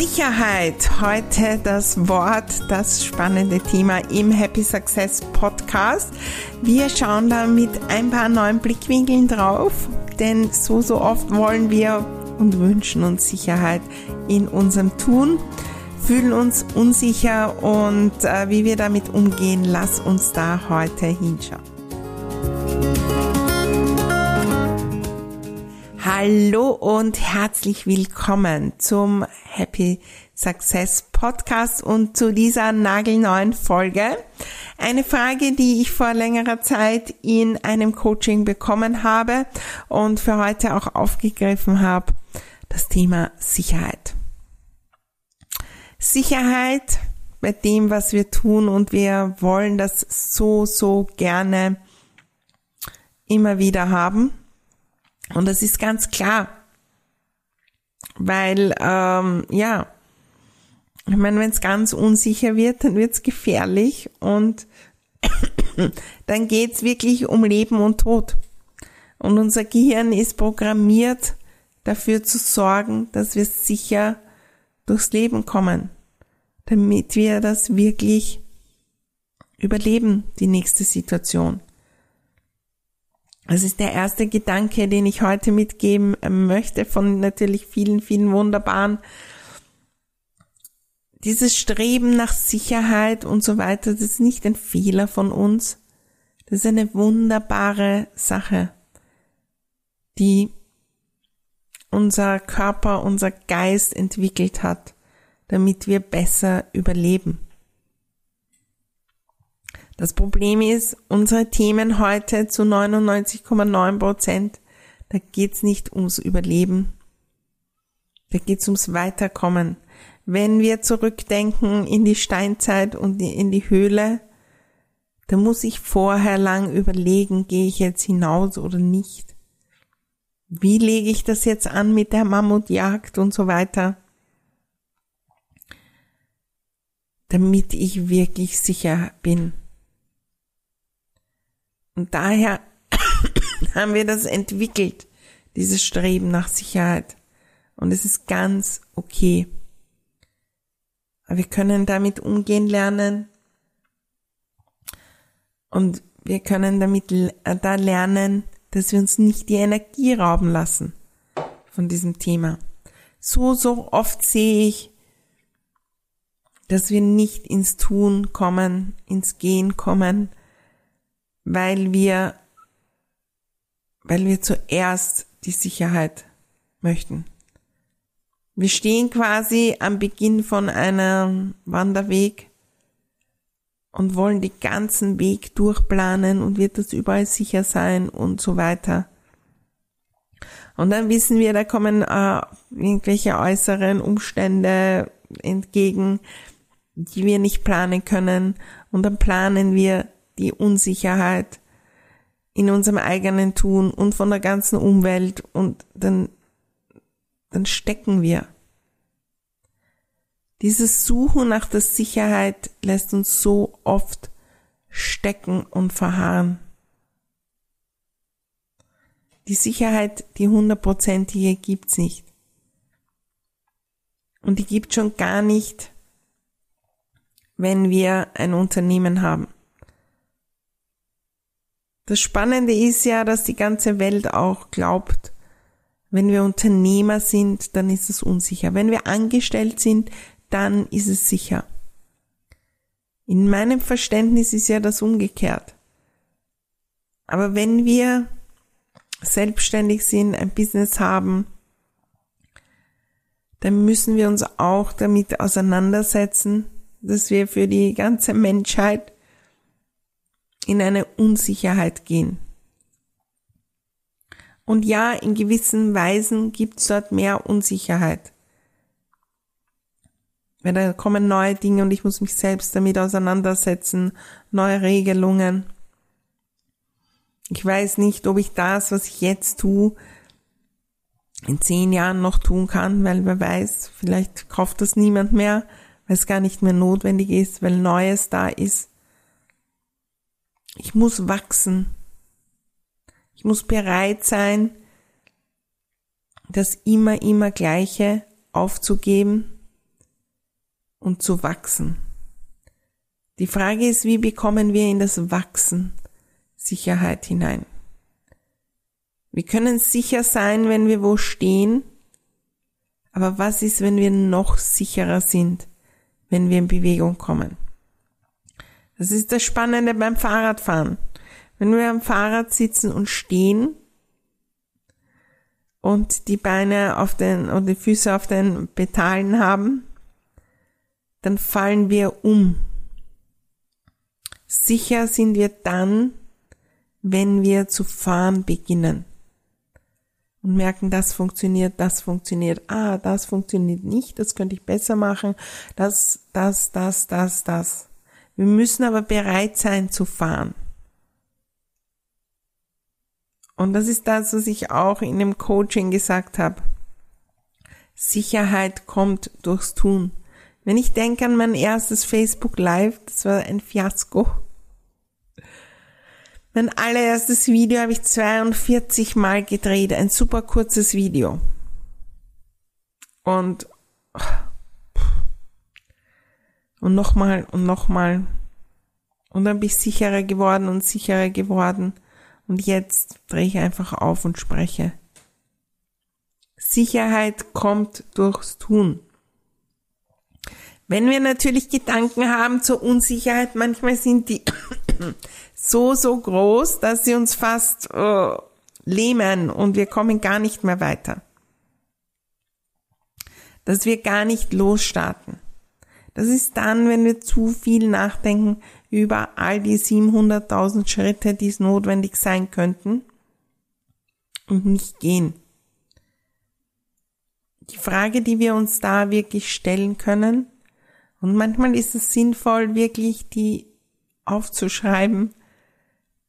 Sicherheit, heute das Wort, das spannende Thema im Happy Success Podcast. Wir schauen da mit ein paar neuen Blickwinkeln drauf, denn so, so oft wollen wir und wünschen uns Sicherheit in unserem Tun, fühlen uns unsicher und äh, wie wir damit umgehen, lass uns da heute hinschauen. Hallo und herzlich willkommen zum Happy Success Podcast und zu dieser nagelneuen Folge. Eine Frage, die ich vor längerer Zeit in einem Coaching bekommen habe und für heute auch aufgegriffen habe, das Thema Sicherheit. Sicherheit bei dem, was wir tun und wir wollen das so, so gerne immer wieder haben und das ist ganz klar, weil ähm, ja, ich meine, wenn es ganz unsicher wird, dann wird es gefährlich und dann geht es wirklich um Leben und Tod. Und unser Gehirn ist programmiert, dafür zu sorgen, dass wir sicher durchs Leben kommen, damit wir das wirklich überleben, die nächste Situation. Das ist der erste Gedanke, den ich heute mitgeben möchte von natürlich vielen, vielen wunderbaren. Dieses Streben nach Sicherheit und so weiter, das ist nicht ein Fehler von uns. Das ist eine wunderbare Sache, die unser Körper, unser Geist entwickelt hat, damit wir besser überleben. Das Problem ist, unsere Themen heute zu 99,9 Prozent, da geht's nicht ums Überleben. Da geht's ums Weiterkommen. Wenn wir zurückdenken in die Steinzeit und in die Höhle, da muss ich vorher lang überlegen, gehe ich jetzt hinaus oder nicht. Wie lege ich das jetzt an mit der Mammutjagd und so weiter? Damit ich wirklich sicher bin. Und daher haben wir das entwickelt, dieses Streben nach Sicherheit. Und es ist ganz okay. Aber wir können damit umgehen lernen. Und wir können damit äh, da lernen, dass wir uns nicht die Energie rauben lassen von diesem Thema. So, so oft sehe ich, dass wir nicht ins Tun kommen, ins Gehen kommen, weil wir, weil wir zuerst die Sicherheit möchten. Wir stehen quasi am Beginn von einem Wanderweg und wollen den ganzen Weg durchplanen und wird das überall sicher sein und so weiter. Und dann wissen wir, da kommen äh, irgendwelche äußeren Umstände entgegen, die wir nicht planen können. Und dann planen wir die Unsicherheit in unserem eigenen Tun und von der ganzen Umwelt und dann, dann stecken wir. Dieses Suchen nach der Sicherheit lässt uns so oft stecken und verharren. Die Sicherheit, die hundertprozentige, gibt's nicht. Und die gibt schon gar nicht, wenn wir ein Unternehmen haben. Das Spannende ist ja, dass die ganze Welt auch glaubt, wenn wir Unternehmer sind, dann ist es unsicher. Wenn wir angestellt sind, dann ist es sicher. In meinem Verständnis ist ja das umgekehrt. Aber wenn wir selbstständig sind, ein Business haben, dann müssen wir uns auch damit auseinandersetzen, dass wir für die ganze Menschheit in eine Unsicherheit gehen. Und ja, in gewissen Weisen gibt es dort mehr Unsicherheit. Weil da kommen neue Dinge und ich muss mich selbst damit auseinandersetzen, neue Regelungen. Ich weiß nicht, ob ich das, was ich jetzt tue, in zehn Jahren noch tun kann, weil wer weiß, vielleicht kauft das niemand mehr, weil es gar nicht mehr notwendig ist, weil Neues da ist. Ich muss wachsen. Ich muss bereit sein, das immer, immer Gleiche aufzugeben und zu wachsen. Die Frage ist, wie bekommen wir in das Wachsen Sicherheit hinein? Wir können sicher sein, wenn wir wo stehen, aber was ist, wenn wir noch sicherer sind, wenn wir in Bewegung kommen? Das ist das Spannende beim Fahrradfahren. Wenn wir am Fahrrad sitzen und stehen und die Beine auf den und die Füße auf den Pedalen haben, dann fallen wir um. Sicher sind wir dann, wenn wir zu fahren beginnen und merken, das funktioniert, das funktioniert, ah, das funktioniert nicht, das könnte ich besser machen, das, das, das, das, das. Wir müssen aber bereit sein zu fahren. Und das ist das, was ich auch in dem Coaching gesagt habe. Sicherheit kommt durchs Tun. Wenn ich denke an mein erstes Facebook Live, das war ein Fiasko. Mein allererstes Video habe ich 42 Mal gedreht, ein super kurzes Video. Und und nochmal und nochmal. Und dann bin ich sicherer geworden und sicherer geworden. Und jetzt drehe ich einfach auf und spreche. Sicherheit kommt durchs Tun. Wenn wir natürlich Gedanken haben zur Unsicherheit, manchmal sind die so, so groß, dass sie uns fast äh, lähmen und wir kommen gar nicht mehr weiter. Dass wir gar nicht losstarten. Das ist dann, wenn wir zu viel nachdenken über all die 700.000 Schritte, die es notwendig sein könnten und nicht gehen. Die Frage, die wir uns da wirklich stellen können, und manchmal ist es sinnvoll, wirklich die aufzuschreiben,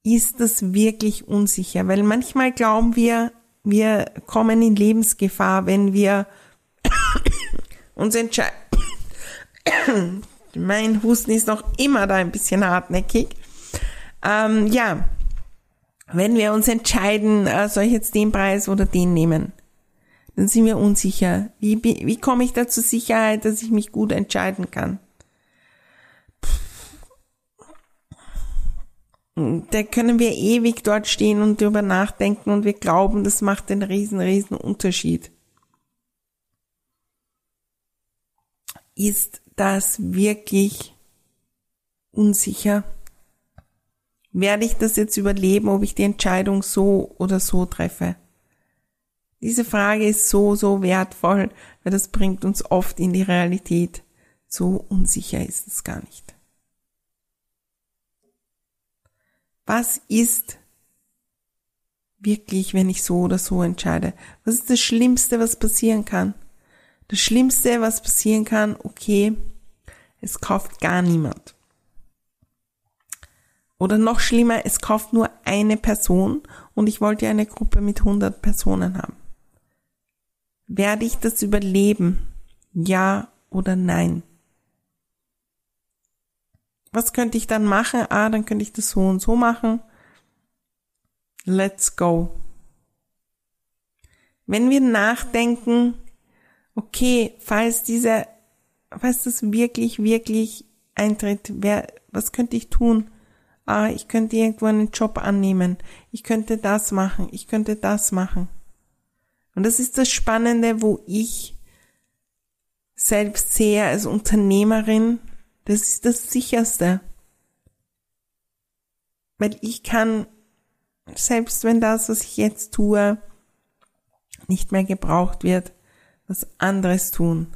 ist das wirklich unsicher? Weil manchmal glauben wir, wir kommen in Lebensgefahr, wenn wir uns entscheiden. mein Husten ist noch immer da ein bisschen hartnäckig. Ähm, ja, wenn wir uns entscheiden, äh, soll ich jetzt den Preis oder den nehmen, dann sind wir unsicher. Wie, wie komme ich da zur Sicherheit, dass ich mich gut entscheiden kann? da können wir ewig dort stehen und darüber nachdenken und wir glauben, das macht einen riesen, riesen Unterschied. Ist das wirklich unsicher? Werde ich das jetzt überleben, ob ich die Entscheidung so oder so treffe? Diese Frage ist so, so wertvoll, weil das bringt uns oft in die Realität. So unsicher ist es gar nicht. Was ist wirklich, wenn ich so oder so entscheide? Was ist das Schlimmste, was passieren kann? Das Schlimmste, was passieren kann, okay, es kauft gar niemand. Oder noch schlimmer, es kauft nur eine Person und ich wollte eine Gruppe mit 100 Personen haben. Werde ich das überleben? Ja oder nein? was könnte ich dann machen? Ah, dann könnte ich das so und so machen. Let's go. Wenn wir nachdenken, okay, falls diese, falls das wirklich, wirklich eintritt, wer, was könnte ich tun? Ah, ich könnte irgendwo einen Job annehmen. Ich könnte das machen. Ich könnte das machen. Und das ist das Spannende, wo ich selbst sehe als Unternehmerin, das ist das sicherste. Weil ich kann, selbst wenn das, was ich jetzt tue, nicht mehr gebraucht wird, was anderes tun.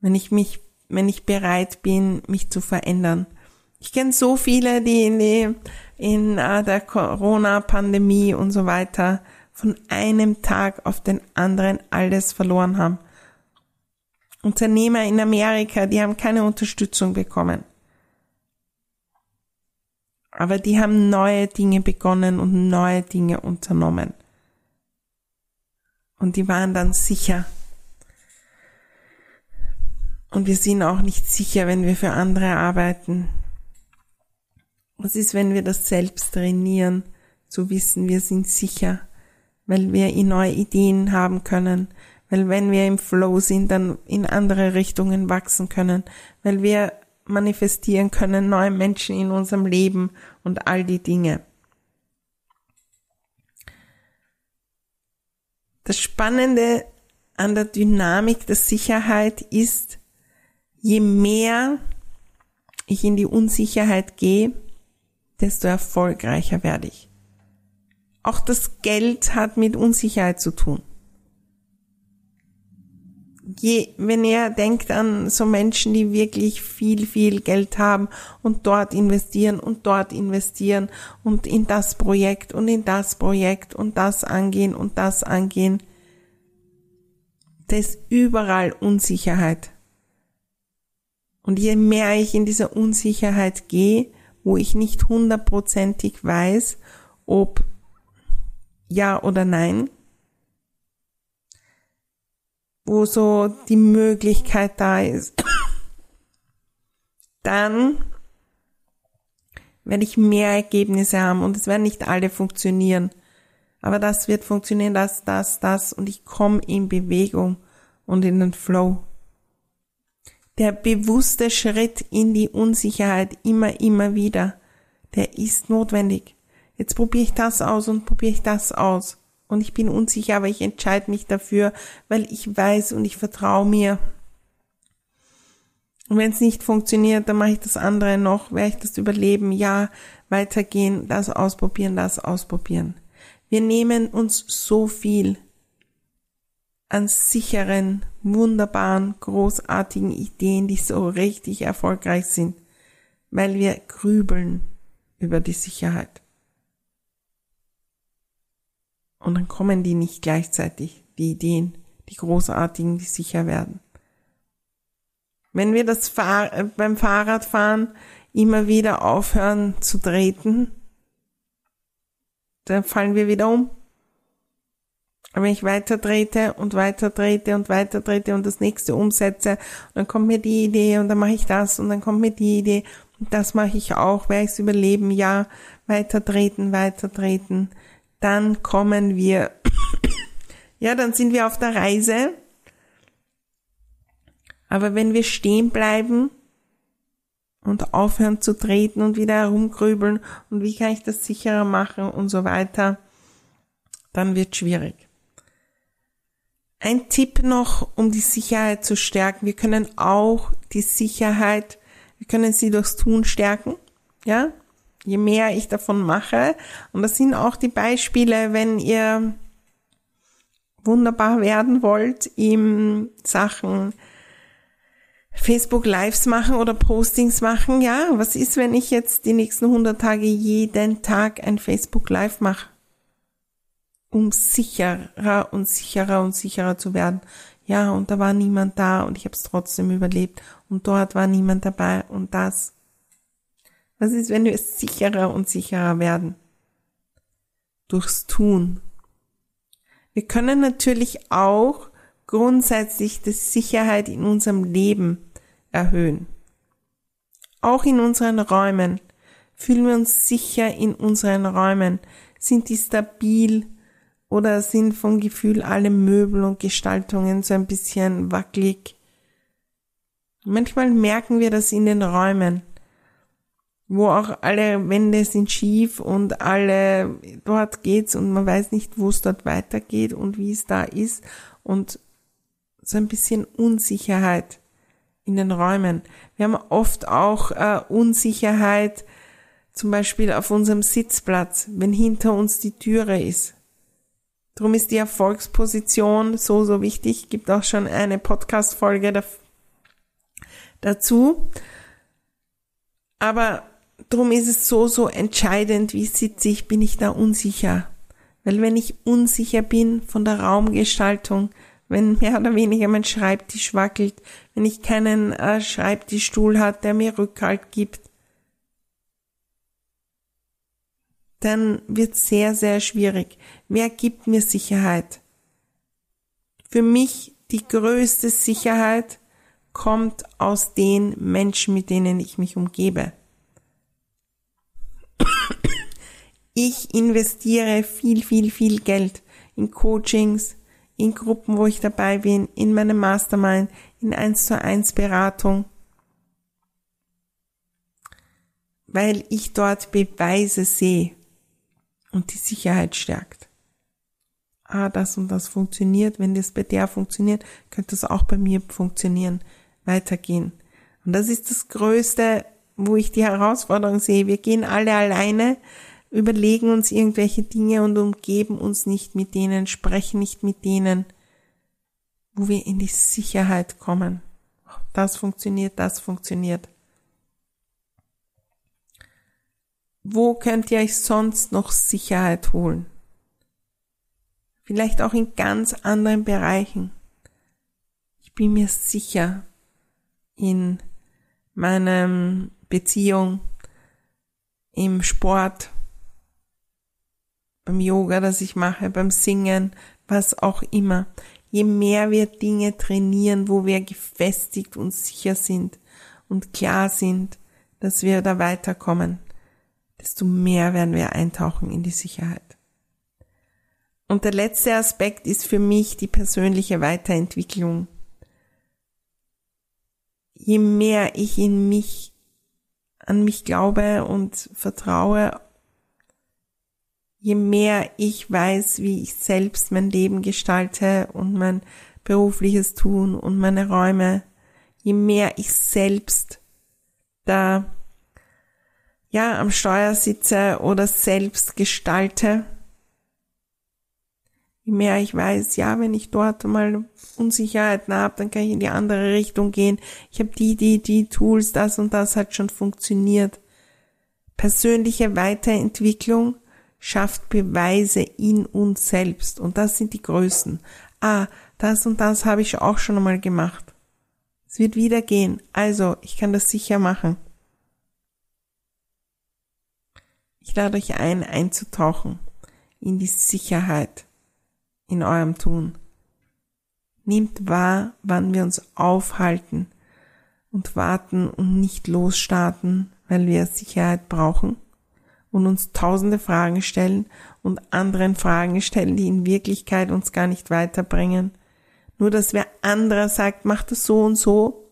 Wenn ich mich, wenn ich bereit bin, mich zu verändern. Ich kenne so viele, die in, die, in äh, der Corona-Pandemie und so weiter von einem Tag auf den anderen alles verloren haben. Unternehmer in Amerika, die haben keine Unterstützung bekommen. Aber die haben neue Dinge begonnen und neue Dinge unternommen. Und die waren dann sicher. Und wir sind auch nicht sicher, wenn wir für andere arbeiten. Was ist, wenn wir das selbst trainieren, zu wissen, wir sind sicher, weil wir neue Ideen haben können, weil wenn wir im Flow sind, dann in andere Richtungen wachsen können, weil wir manifestieren können neue Menschen in unserem Leben und all die Dinge. Das Spannende an der Dynamik der Sicherheit ist, je mehr ich in die Unsicherheit gehe, desto erfolgreicher werde ich. Auch das Geld hat mit Unsicherheit zu tun je, wenn ihr denkt an so Menschen, die wirklich viel, viel Geld haben und dort investieren und dort investieren und in das Projekt und in das Projekt und das angehen und das angehen, da ist überall Unsicherheit. Und je mehr ich in dieser Unsicherheit gehe, wo ich nicht hundertprozentig weiß, ob ja oder nein, wo so die Möglichkeit da ist, dann werde ich mehr Ergebnisse haben und es werden nicht alle funktionieren. Aber das wird funktionieren, das, das, das und ich komme in Bewegung und in den Flow. Der bewusste Schritt in die Unsicherheit immer, immer wieder, der ist notwendig. Jetzt probiere ich das aus und probiere ich das aus und ich bin unsicher, aber ich entscheide mich dafür, weil ich weiß und ich vertraue mir. Und wenn es nicht funktioniert, dann mache ich das andere noch, werde ich das überleben, ja, weitergehen, das ausprobieren, das ausprobieren. Wir nehmen uns so viel an sicheren, wunderbaren, großartigen Ideen, die so richtig erfolgreich sind, weil wir grübeln über die Sicherheit. Und dann kommen die nicht gleichzeitig, die Ideen, die großartigen, die sicher werden. Wenn wir das Fahr äh, beim Fahrradfahren immer wieder aufhören zu treten, dann fallen wir wieder um. Aber wenn ich weiter trete und weiter trete und weiter trete und das nächste umsetze, dann kommt mir die Idee und dann mache ich das und dann kommt mir die Idee und das mache ich auch, werde ich es überleben, ja, weiter treten, weiter treten dann kommen wir, ja, dann sind wir auf der Reise. Aber wenn wir stehen bleiben und aufhören zu treten und wieder herumgrübeln und wie kann ich das sicherer machen und so weiter, dann wird schwierig. Ein Tipp noch, um die Sicherheit zu stärken. Wir können auch die Sicherheit, wir können sie durchs Tun stärken. Ja, je mehr ich davon mache. Und das sind auch die Beispiele, wenn ihr wunderbar werden wollt im Sachen Facebook Lives machen oder Postings machen. Ja, was ist, wenn ich jetzt die nächsten 100 Tage jeden Tag ein Facebook Live mache? Um sicherer und sicherer und sicherer zu werden. Ja, und da war niemand da und ich habe es trotzdem überlebt. Und dort war niemand dabei und das. Was ist, wenn wir sicherer und sicherer werden? Durchs Tun. Wir können natürlich auch grundsätzlich die Sicherheit in unserem Leben erhöhen. Auch in unseren Räumen. Fühlen wir uns sicher in unseren Räumen? Sind die stabil oder sind vom Gefühl alle Möbel und Gestaltungen so ein bisschen wackelig? Manchmal merken wir das in den Räumen wo auch alle Wände sind schief und alle, dort geht's und man weiß nicht, wo es dort weitergeht und wie es da ist und so ein bisschen Unsicherheit in den Räumen. Wir haben oft auch äh, Unsicherheit, zum Beispiel auf unserem Sitzplatz, wenn hinter uns die Türe ist. Drum ist die Erfolgsposition so, so wichtig. Gibt auch schon eine Podcast-Folge dazu. Aber drum ist es so, so entscheidend, wie sitze ich, bin ich da unsicher. Weil wenn ich unsicher bin von der Raumgestaltung, wenn mehr oder weniger mein Schreibtisch wackelt, wenn ich keinen äh, Schreibtischstuhl hat, der mir Rückhalt gibt, dann wird sehr, sehr schwierig. Wer gibt mir Sicherheit? Für mich die größte Sicherheit kommt aus den Menschen, mit denen ich mich umgebe. Ich investiere viel, viel, viel Geld in Coachings, in Gruppen, wo ich dabei bin, in meine Mastermind, in 1 zu 1 Beratung, weil ich dort Beweise sehe und die Sicherheit stärkt. Ah, das und das funktioniert. Wenn das bei der funktioniert, könnte das auch bei mir funktionieren, weitergehen. Und das ist das Größte, wo ich die Herausforderung sehe. Wir gehen alle alleine, überlegen uns irgendwelche Dinge und umgeben uns nicht mit denen, sprechen nicht mit denen, wo wir in die Sicherheit kommen. Das funktioniert, das funktioniert. Wo könnt ihr euch sonst noch Sicherheit holen? Vielleicht auch in ganz anderen Bereichen. Ich bin mir sicher in meinem Beziehung, im Sport, beim Yoga, das ich mache, beim Singen, was auch immer. Je mehr wir Dinge trainieren, wo wir gefestigt und sicher sind und klar sind, dass wir da weiterkommen, desto mehr werden wir eintauchen in die Sicherheit. Und der letzte Aspekt ist für mich die persönliche Weiterentwicklung. Je mehr ich in mich, an mich glaube und vertraue, je mehr ich weiß, wie ich selbst mein Leben gestalte und mein berufliches Tun und meine Räume, je mehr ich selbst da ja, am Steuer sitze oder selbst gestalte, je mehr ich weiß, ja, wenn ich dort mal Unsicherheiten habe, dann kann ich in die andere Richtung gehen. Ich habe die, die, die Tools, das und das hat schon funktioniert. Persönliche Weiterentwicklung schafft Beweise in uns selbst und das sind die Größen. Ah, das und das habe ich auch schon einmal gemacht. Es wird wieder gehen, also ich kann das sicher machen. Ich lade euch ein, einzutauchen in die Sicherheit in eurem Tun. Nehmt wahr, wann wir uns aufhalten und warten und nicht losstarten, weil wir Sicherheit brauchen und uns tausende Fragen stellen und anderen Fragen stellen, die in Wirklichkeit uns gar nicht weiterbringen. Nur dass wer anderer sagt, mach das so und so.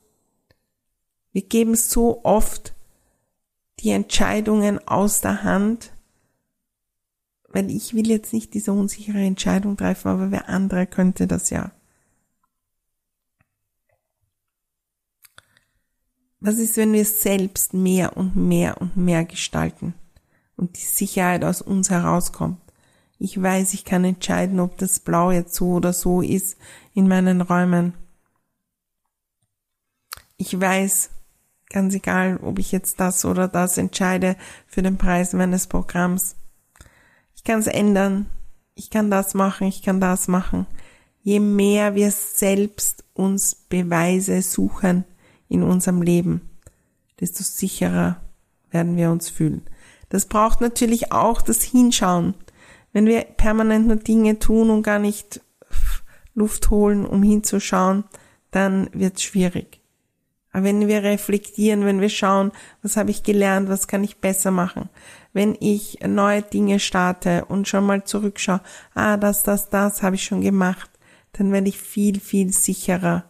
Wir geben so oft die Entscheidungen aus der Hand, weil ich will jetzt nicht diese unsichere Entscheidung treffen, aber wer andere könnte das ja. Was ist, wenn wir selbst mehr und mehr und mehr gestalten und die Sicherheit aus uns herauskommt? Ich weiß, ich kann entscheiden, ob das Blau jetzt so oder so ist in meinen Räumen. Ich weiß, Ganz egal, ob ich jetzt das oder das entscheide für den Preis meines Programms. Ich kann es ändern. Ich kann das machen, ich kann das machen. Je mehr wir selbst uns Beweise suchen in unserem Leben, desto sicherer werden wir uns fühlen. Das braucht natürlich auch das Hinschauen. Wenn wir permanent nur Dinge tun und gar nicht Luft holen, um hinzuschauen, dann wird es schwierig. Aber wenn wir reflektieren, wenn wir schauen, was habe ich gelernt, was kann ich besser machen, wenn ich neue Dinge starte und schon mal zurückschaue, ah, das, das, das habe ich schon gemacht, dann werde ich viel, viel sicherer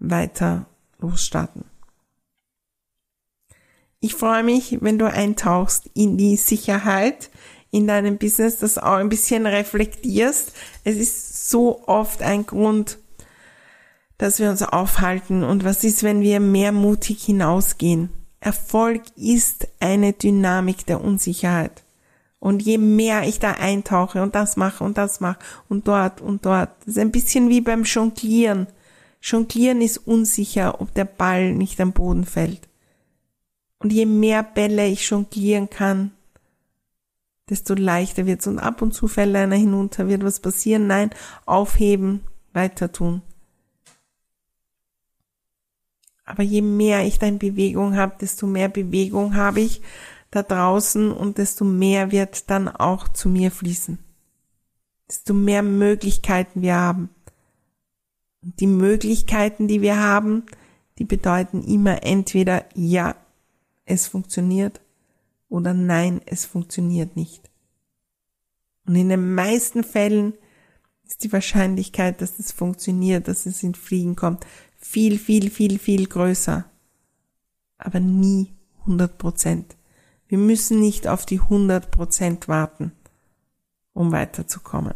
weiter losstarten. Ich freue mich, wenn du eintauchst in die Sicherheit in deinem Business, das auch ein bisschen reflektierst. Es ist so oft ein Grund, dass wir uns aufhalten und was ist, wenn wir mehr mutig hinausgehen. Erfolg ist eine Dynamik der Unsicherheit. Und je mehr ich da eintauche und das mache und das mache und dort und dort, das ist ein bisschen wie beim Jonglieren. Jonglieren ist unsicher, ob der Ball nicht am Boden fällt. Und je mehr Bälle ich jonglieren kann, desto leichter wird's. Und ab und zu fällt einer hinunter, wird was passieren. Nein, aufheben, weiter tun. Aber je mehr ich da in Bewegung habe, desto mehr Bewegung habe ich da draußen und desto mehr wird dann auch zu mir fließen. Desto mehr Möglichkeiten wir haben. Und die Möglichkeiten, die wir haben, die bedeuten immer entweder ja, es funktioniert oder nein, es funktioniert nicht. Und in den meisten Fällen ist die Wahrscheinlichkeit, dass es funktioniert, dass es in Fliegen kommt, viel, viel, viel, viel größer. Aber nie 100 Prozent. Wir müssen nicht auf die 100 Prozent warten, um weiterzukommen.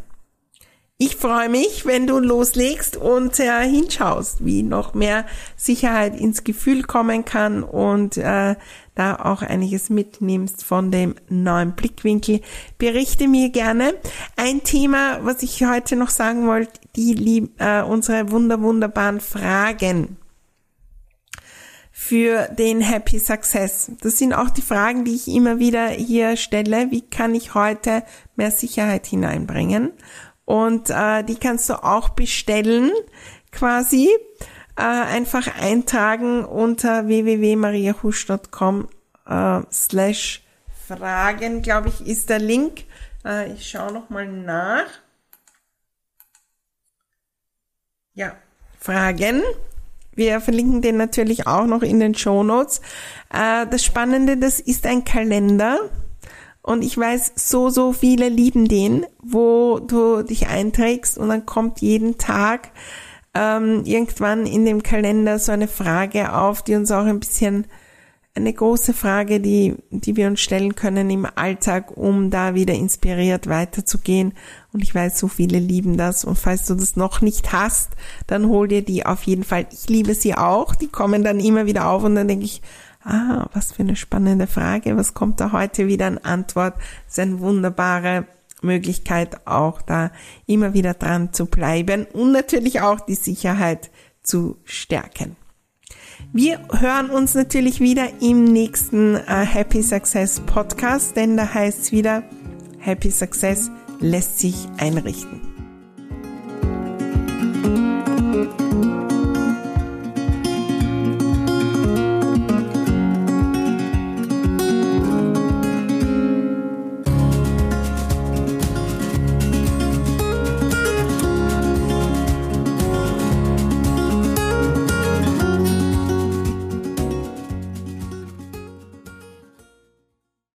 Ich freue mich, wenn du loslegst und äh, hinschaust, wie noch mehr Sicherheit ins Gefühl kommen kann und äh, da auch einiges mitnimmst von dem neuen Blickwinkel. Berichte mir gerne. Ein Thema, was ich heute noch sagen wollte, die äh, unsere wunder wunderbaren Fragen für den Happy Success. Das sind auch die Fragen, die ich immer wieder hier stelle. Wie kann ich heute mehr Sicherheit hineinbringen? Und äh, die kannst du auch bestellen, quasi. Äh, einfach eintragen unter www.mariahusch.com äh, slash Fragen, glaube ich, ist der Link. Äh, ich schaue nochmal nach. Ja, Fragen. Wir verlinken den natürlich auch noch in den Show Notes. Äh, das Spannende, das ist ein Kalender und ich weiß, so, so viele lieben den, wo du dich einträgst und dann kommt jeden Tag ähm, irgendwann in dem Kalender so eine Frage auf, die uns auch ein bisschen eine große Frage, die, die wir uns stellen können im Alltag, um da wieder inspiriert weiterzugehen. Und ich weiß, so viele lieben das. Und falls du das noch nicht hast, dann hol dir die auf jeden Fall. Ich liebe sie auch. Die kommen dann immer wieder auf und dann denke ich, ah, was für eine spannende Frage, was kommt da heute wieder an Antwort? Das ist eine wunderbare Möglichkeit, auch da immer wieder dran zu bleiben und natürlich auch die Sicherheit zu stärken. Wir hören uns natürlich wieder im nächsten äh, Happy Success Podcast, denn da heißt es wieder, Happy Success lässt sich einrichten.